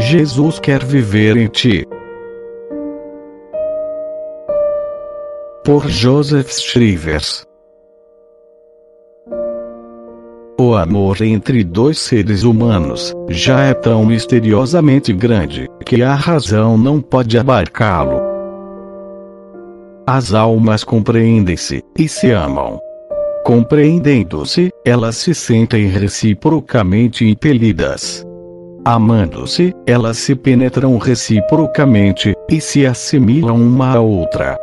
Jesus quer viver em ti. Por Joseph Shrivers O amor entre dois seres humanos já é tão misteriosamente grande que a razão não pode abarcá-lo. As almas compreendem-se e se amam. Compreendendo-se, elas se sentem reciprocamente impelidas. Amando-se, elas se penetram reciprocamente e se assimilam uma à outra.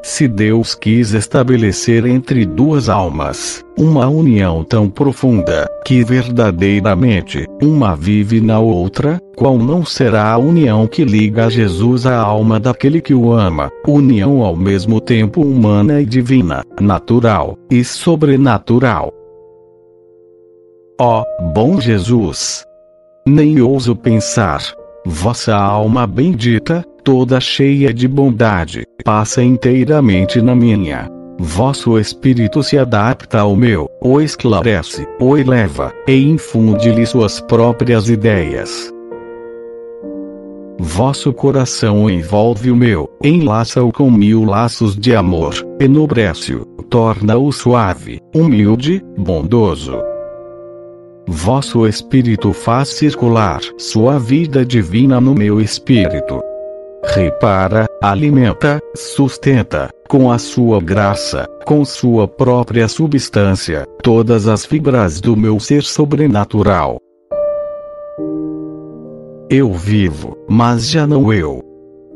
Se Deus quis estabelecer entre duas almas uma união tão profunda, que verdadeiramente uma vive na outra, qual não será a união que liga Jesus à alma daquele que o ama, união ao mesmo tempo humana e divina, natural e sobrenatural? Ó, oh, bom Jesus! Nem ouso pensar. Vossa alma bendita, toda cheia de bondade, passa inteiramente na minha. Vosso espírito se adapta ao meu, o esclarece, o eleva, e infunde-lhe suas próprias ideias. Vosso coração envolve o meu, enlaça-o com mil laços de amor, enobrece-o, torna-o suave, humilde, bondoso. Vosso espírito faz circular sua vida divina no meu espírito repara, alimenta, sustenta, com a sua graça, com sua própria substância, todas as fibras do meu ser sobrenatural. Eu vivo, mas já não eu.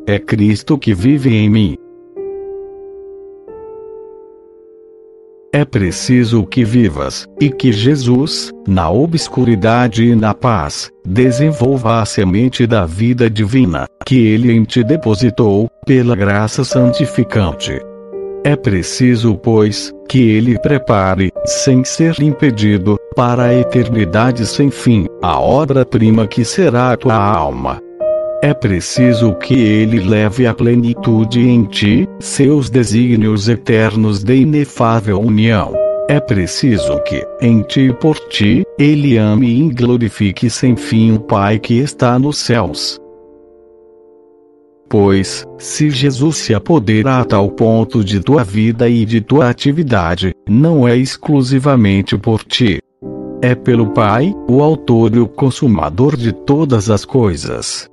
É Cristo que vive em mim. É preciso que vivas, e que Jesus, na obscuridade e na paz, desenvolva a semente da vida divina, que Ele em ti depositou, pela graça santificante. É preciso, pois, que Ele prepare, sem ser impedido, para a eternidade sem fim, a obra-prima que será a tua alma. É preciso que ele leve à plenitude em ti seus desígnios eternos de inefável união. É preciso que, em ti e por ti, ele ame e glorifique sem fim o Pai que está nos céus. Pois, se Jesus se apodera a tal ponto de tua vida e de tua atividade, não é exclusivamente por ti. É pelo Pai, o autor e o consumador de todas as coisas.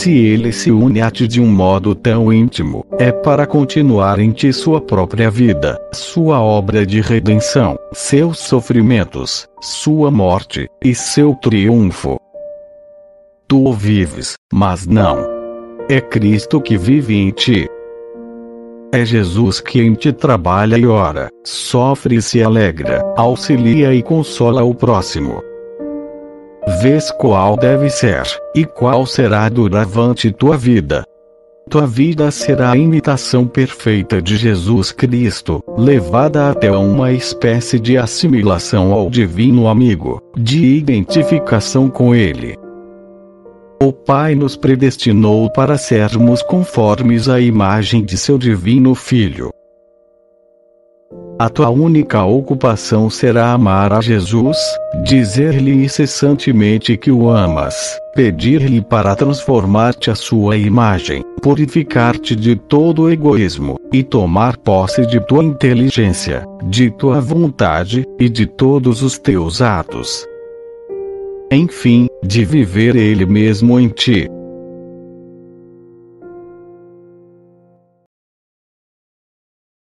Se ele se une a ti de um modo tão íntimo, é para continuar em ti sua própria vida, sua obra de redenção, seus sofrimentos, sua morte e seu triunfo. Tu vives, mas não. É Cristo que vive em ti. É Jesus que em ti trabalha e ora, sofre e se alegra, auxilia e consola o próximo. Vês qual deve ser, e qual será duravante tua vida. Tua vida será a imitação perfeita de Jesus Cristo, levada até uma espécie de assimilação ao divino amigo, de identificação com Ele. O Pai nos predestinou para sermos conformes à imagem de seu divino Filho. A tua única ocupação será amar a Jesus, dizer-lhe incessantemente que o amas, pedir-lhe para transformar-te à sua imagem, purificar-te de todo egoísmo, e tomar posse de tua inteligência, de tua vontade, e de todos os teus atos. Enfim, de viver Ele mesmo em ti.